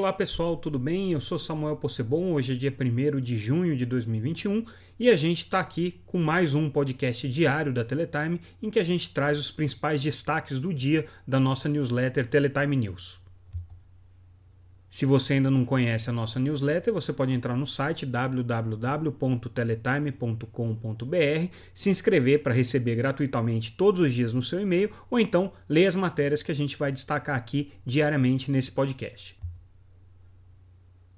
Olá pessoal, tudo bem? Eu sou Samuel Possebon, hoje é dia 1 de junho de 2021 e a gente está aqui com mais um podcast diário da Teletime em que a gente traz os principais destaques do dia da nossa newsletter Teletime News. Se você ainda não conhece a nossa newsletter, você pode entrar no site www.teletime.com.br, se inscrever para receber gratuitamente todos os dias no seu e-mail ou então ler as matérias que a gente vai destacar aqui diariamente nesse podcast.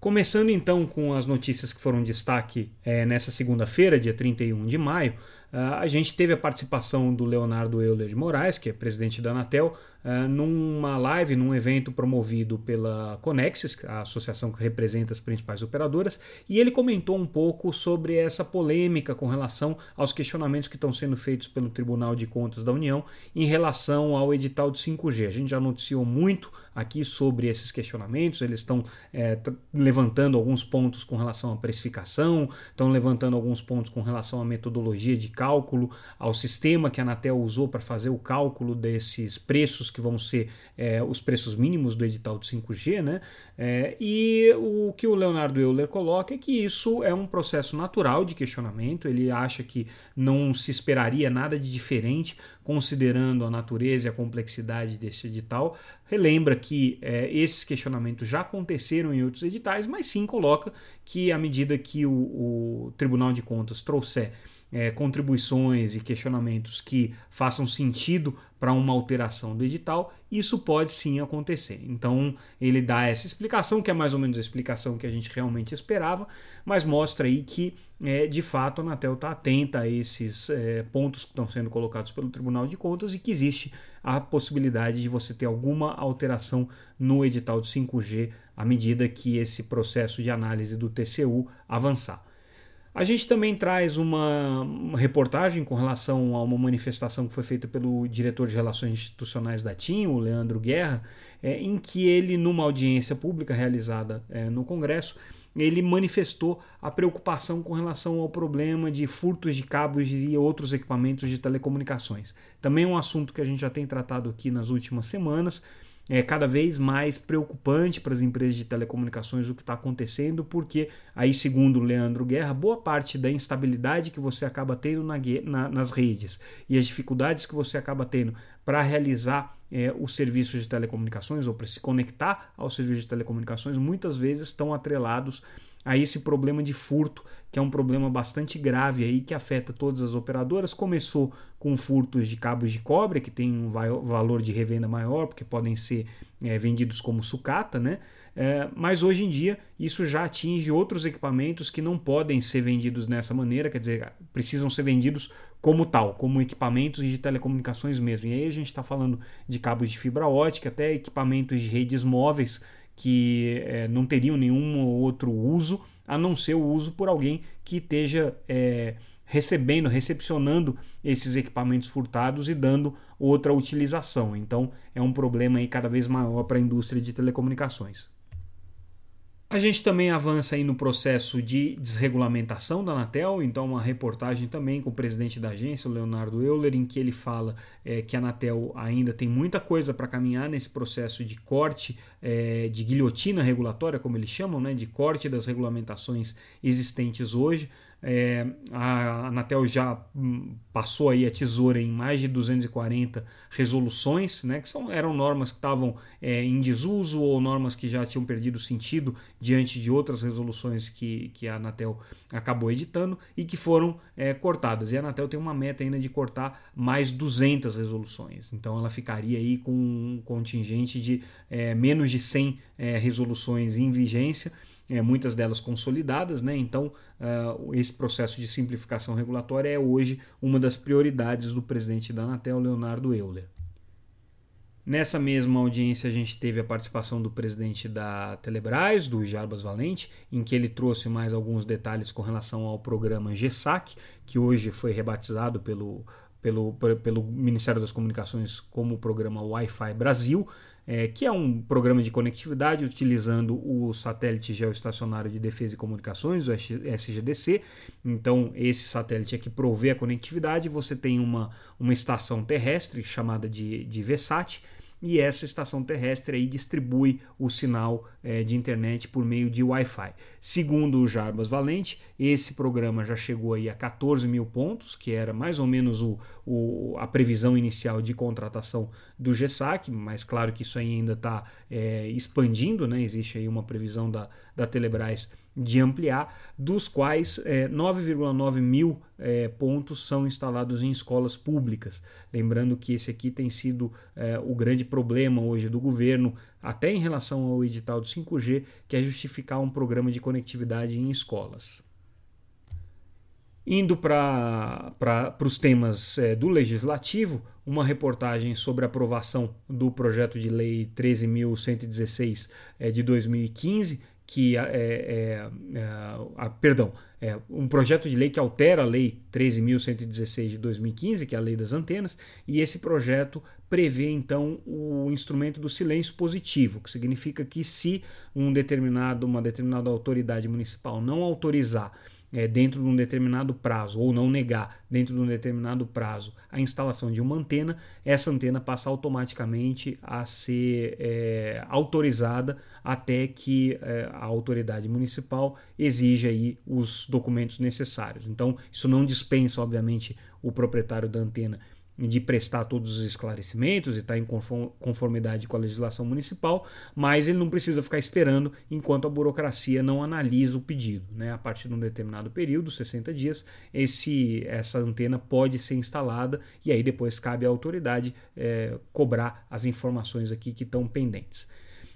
Começando então com as notícias que foram destaque é, nessa segunda-feira, dia 31 de maio, ah, a gente teve a participação do Leonardo Euler de Moraes, que é presidente da Anatel, uh, numa live, num evento promovido pela Conexis, a associação que representa as principais operadoras, e ele comentou um pouco sobre essa polêmica com relação aos questionamentos que estão sendo feitos pelo Tribunal de Contas da União em relação ao edital de 5G. A gente já noticiou muito aqui sobre esses questionamentos, eles estão é, levantando alguns pontos com relação à precificação, estão levantando alguns pontos com relação à metodologia de cálculo, ao sistema que a Anatel usou para fazer o cálculo desses preços que vão ser é, os preços mínimos do edital de 5G, né? É, e o que o Leonardo Euler coloca é que isso é um processo natural de questionamento, ele acha que não se esperaria nada de diferente, considerando a natureza e a complexidade desse edital. Relembra que é, esses questionamentos já aconteceram em outros editais, mas sim coloca que, à medida que o, o Tribunal de Contas trouxer é, contribuições e questionamentos que façam sentido para uma alteração do edital, isso pode sim acontecer. Então ele dá essa explicação, que é mais ou menos a explicação que a gente realmente esperava, mas mostra aí que é, de fato a Anatel está atenta a esses é, pontos que estão sendo colocados pelo Tribunal de Contas e que existe a possibilidade de você ter alguma alteração no edital de 5G à medida que esse processo de análise do TCU avançar. A gente também traz uma, reportagem com relação a uma manifestação que foi feita pelo diretor de Relações Institucionais da TIM, o Leandro Guerra, é, em que ele, numa audiência pública realizada é, no Congresso, ele manifestou a preocupação com relação ao problema de furtos de cabos e outros equipamentos de telecomunicações. Também um assunto que a gente já tem tratado aqui nas últimas semanas é cada vez mais preocupante para as empresas de telecomunicações o que está acontecendo, porque aí, segundo o Leandro Guerra, boa parte da instabilidade que você acaba tendo na, na, nas redes e as dificuldades que você acaba tendo para realizar é, os serviços de telecomunicações ou para se conectar aos serviços de telecomunicações, muitas vezes estão atrelados a esse problema de furto, que é um problema bastante grave aí que afeta todas as operadoras. Começou com furtos de cabos de cobre, que tem um valor de revenda maior, porque podem ser é, vendidos como sucata, né? É, mas hoje em dia isso já atinge outros equipamentos que não podem ser vendidos dessa maneira, quer dizer, precisam ser vendidos como tal, como equipamentos de telecomunicações mesmo. E aí a gente está falando de cabos de fibra ótica, até equipamentos de redes móveis que é, não teriam nenhum outro uso a não ser o uso por alguém que esteja é, recebendo, recepcionando esses equipamentos furtados e dando outra utilização. Então é um problema aí cada vez maior para a indústria de telecomunicações. A gente também avança aí no processo de desregulamentação da Anatel, então uma reportagem também com o presidente da agência, o Leonardo Euler, em que ele fala é, que a Anatel ainda tem muita coisa para caminhar nesse processo de corte, é, de guilhotina regulatória, como eles chamam, né, de corte das regulamentações existentes hoje. É, a Anatel já hum, passou aí a tesoura em mais de 240 resoluções, né, que são, eram normas que estavam é, em desuso ou normas que já tinham perdido sentido diante de outras resoluções que, que a Anatel acabou editando e que foram é, cortadas. E a Anatel tem uma meta ainda de cortar mais 200 resoluções, então ela ficaria aí com um contingente de é, menos de 100 é, resoluções em vigência é, muitas delas consolidadas, né? então uh, esse processo de simplificação regulatória é hoje uma das prioridades do presidente da Anatel, Leonardo Euler. Nessa mesma audiência, a gente teve a participação do presidente da Telebrás, do Jarbas Valente, em que ele trouxe mais alguns detalhes com relação ao programa GESAC, que hoje foi rebatizado pelo, pelo, pelo Ministério das Comunicações como o programa Wi-Fi Brasil é, que é um programa de conectividade utilizando o satélite geoestacionário de defesa e comunicações, o SGDC. Então, esse satélite é que provê a conectividade. Você tem uma, uma estação terrestre chamada de, de e essa estação terrestre aí distribui o sinal é, de internet por meio de Wi-Fi. Segundo o Jarbas Valente, esse programa já chegou aí a 14 mil pontos, que era mais ou menos o, o a previsão inicial de contratação do GESAC, mas claro que isso ainda está é, expandindo, né? existe aí uma previsão da, da Telebrás de ampliar, dos quais é, 9,9 mil é, pontos são instalados em escolas públicas. Lembrando que esse aqui tem sido é, o grande problema hoje do governo, até em relação ao edital do 5G, que é justificar um programa de conectividade em escolas. Indo para os temas é, do legislativo, uma reportagem sobre a aprovação do projeto de lei 13.116 é, de 2015, que é, é, é a, perdão, é um projeto de lei que altera a lei 13.116 de 2015, que é a lei das antenas, e esse projeto prevê então o instrumento do silêncio positivo, que significa que se um determinado, uma determinada autoridade municipal não autorizar é, dentro de um determinado prazo, ou não negar dentro de um determinado prazo a instalação de uma antena, essa antena passa automaticamente a ser é, autorizada até que é, a autoridade municipal exija aí os documentos necessários. Então, isso não dispensa, obviamente, o proprietário da antena de prestar todos os esclarecimentos e estar tá em conformidade com a legislação municipal, mas ele não precisa ficar esperando enquanto a burocracia não analisa o pedido. Né? A partir de um determinado período, 60 dias, esse, essa antena pode ser instalada e aí depois cabe à autoridade é, cobrar as informações aqui que estão pendentes.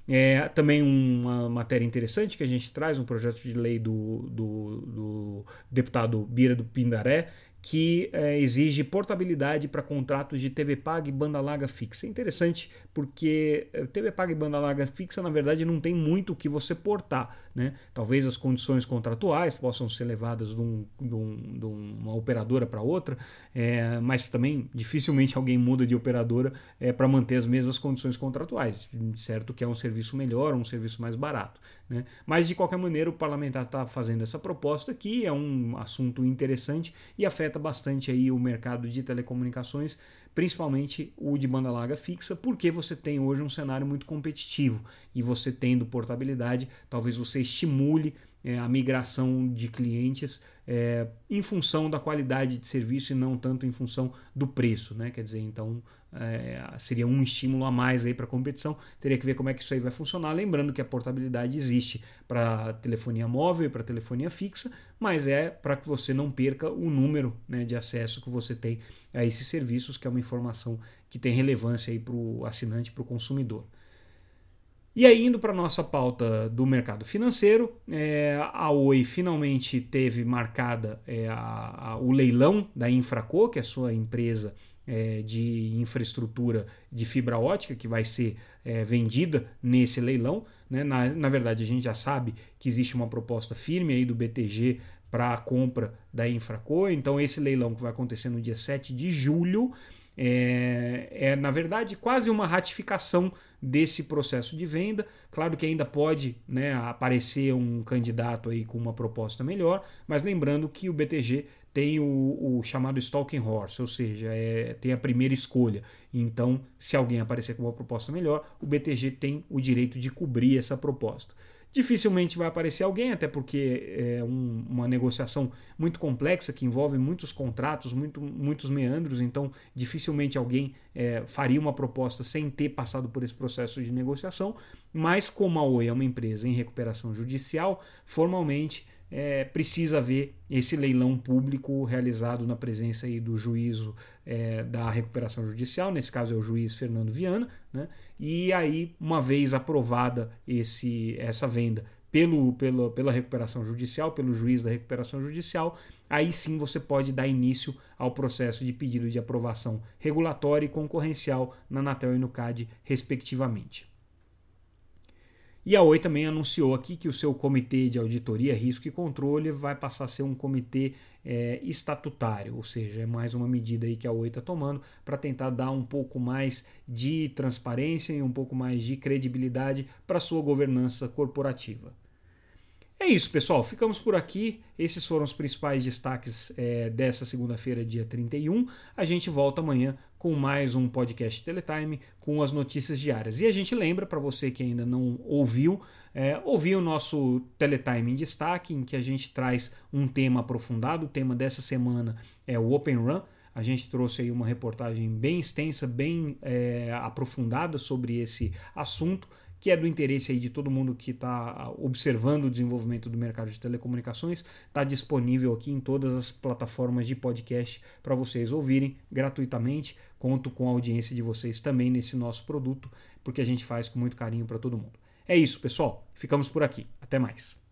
É, também uma matéria interessante que a gente traz, um projeto de lei do, do, do deputado Bira do Pindaré, que é, exige portabilidade para contratos de TV paga e banda larga fixa. É interessante porque eh, TV paga e banda larga fixa, na verdade, não tem muito o que você portar. Né? Talvez as condições contratuais possam ser levadas de, um, de, um, de uma operadora para outra, é, mas também dificilmente alguém muda de operadora é, para manter as mesmas condições contratuais. Certo que é um serviço melhor, um serviço mais barato. Né? Mas, de qualquer maneira, o parlamentar está fazendo essa proposta aqui, é um assunto interessante e afeta bastante aí o mercado de telecomunicações, principalmente o de banda larga fixa, porque você tem hoje um cenário muito competitivo. E você tendo portabilidade, talvez você estimule é, a migração de clientes é, em função da qualidade de serviço e não tanto em função do preço, né? Quer dizer, então é, seria um estímulo a mais aí para a competição. Teria que ver como é que isso aí vai funcionar. Lembrando que a portabilidade existe para telefonia móvel e para telefonia fixa, mas é para que você não perca o número né, de acesso que você tem a esses serviços, que é uma informação que tem relevância aí para o assinante, para o consumidor. E aí, indo para a nossa pauta do mercado financeiro, é, a Oi finalmente teve marcada é, a, a, o leilão da Infraco, que é a sua empresa é, de infraestrutura de fibra ótica que vai ser é, vendida nesse leilão. Né? Na, na verdade, a gente já sabe que existe uma proposta firme aí do BTG para a compra da Infraco, então esse leilão que vai acontecer no dia 7 de julho é, é, na verdade, quase uma ratificação desse processo de venda. Claro que ainda pode né, aparecer um candidato aí com uma proposta melhor, mas lembrando que o BTG tem o, o chamado Stalking Horse, ou seja, é, tem a primeira escolha. Então, se alguém aparecer com uma proposta melhor, o BTG tem o direito de cobrir essa proposta. Dificilmente vai aparecer alguém, até porque é um, uma negociação muito complexa que envolve muitos contratos, muito, muitos meandros, então dificilmente alguém é, faria uma proposta sem ter passado por esse processo de negociação. Mas, como a Oi é uma empresa em recuperação judicial, formalmente é, precisa haver esse leilão público realizado na presença aí do juízo é, da recuperação judicial, nesse caso é o juiz Fernando Viana, né? e aí, uma vez aprovada esse, essa venda pelo, pelo, pela recuperação judicial, pelo juiz da recuperação judicial, aí sim você pode dar início ao processo de pedido de aprovação regulatória e concorrencial na Anatel e no CAD, respectivamente. E a Oi também anunciou aqui que o seu comitê de auditoria, risco e controle vai passar a ser um comitê é, estatutário, ou seja, é mais uma medida aí que a Oi está tomando para tentar dar um pouco mais de transparência e um pouco mais de credibilidade para sua governança corporativa. É isso, pessoal. Ficamos por aqui. Esses foram os principais destaques é, dessa segunda-feira, dia 31. A gente volta amanhã com mais um podcast Teletime com as notícias diárias. E a gente lembra, para você que ainda não ouviu, é, ouvir o nosso Teletime em destaque, em que a gente traz um tema aprofundado. O tema dessa semana é o Open Run. A gente trouxe aí uma reportagem bem extensa, bem é, aprofundada sobre esse assunto que é do interesse aí de todo mundo que está observando o desenvolvimento do mercado de telecomunicações, está disponível aqui em todas as plataformas de podcast para vocês ouvirem gratuitamente. Conto com a audiência de vocês também nesse nosso produto, porque a gente faz com muito carinho para todo mundo. É isso, pessoal. Ficamos por aqui. Até mais.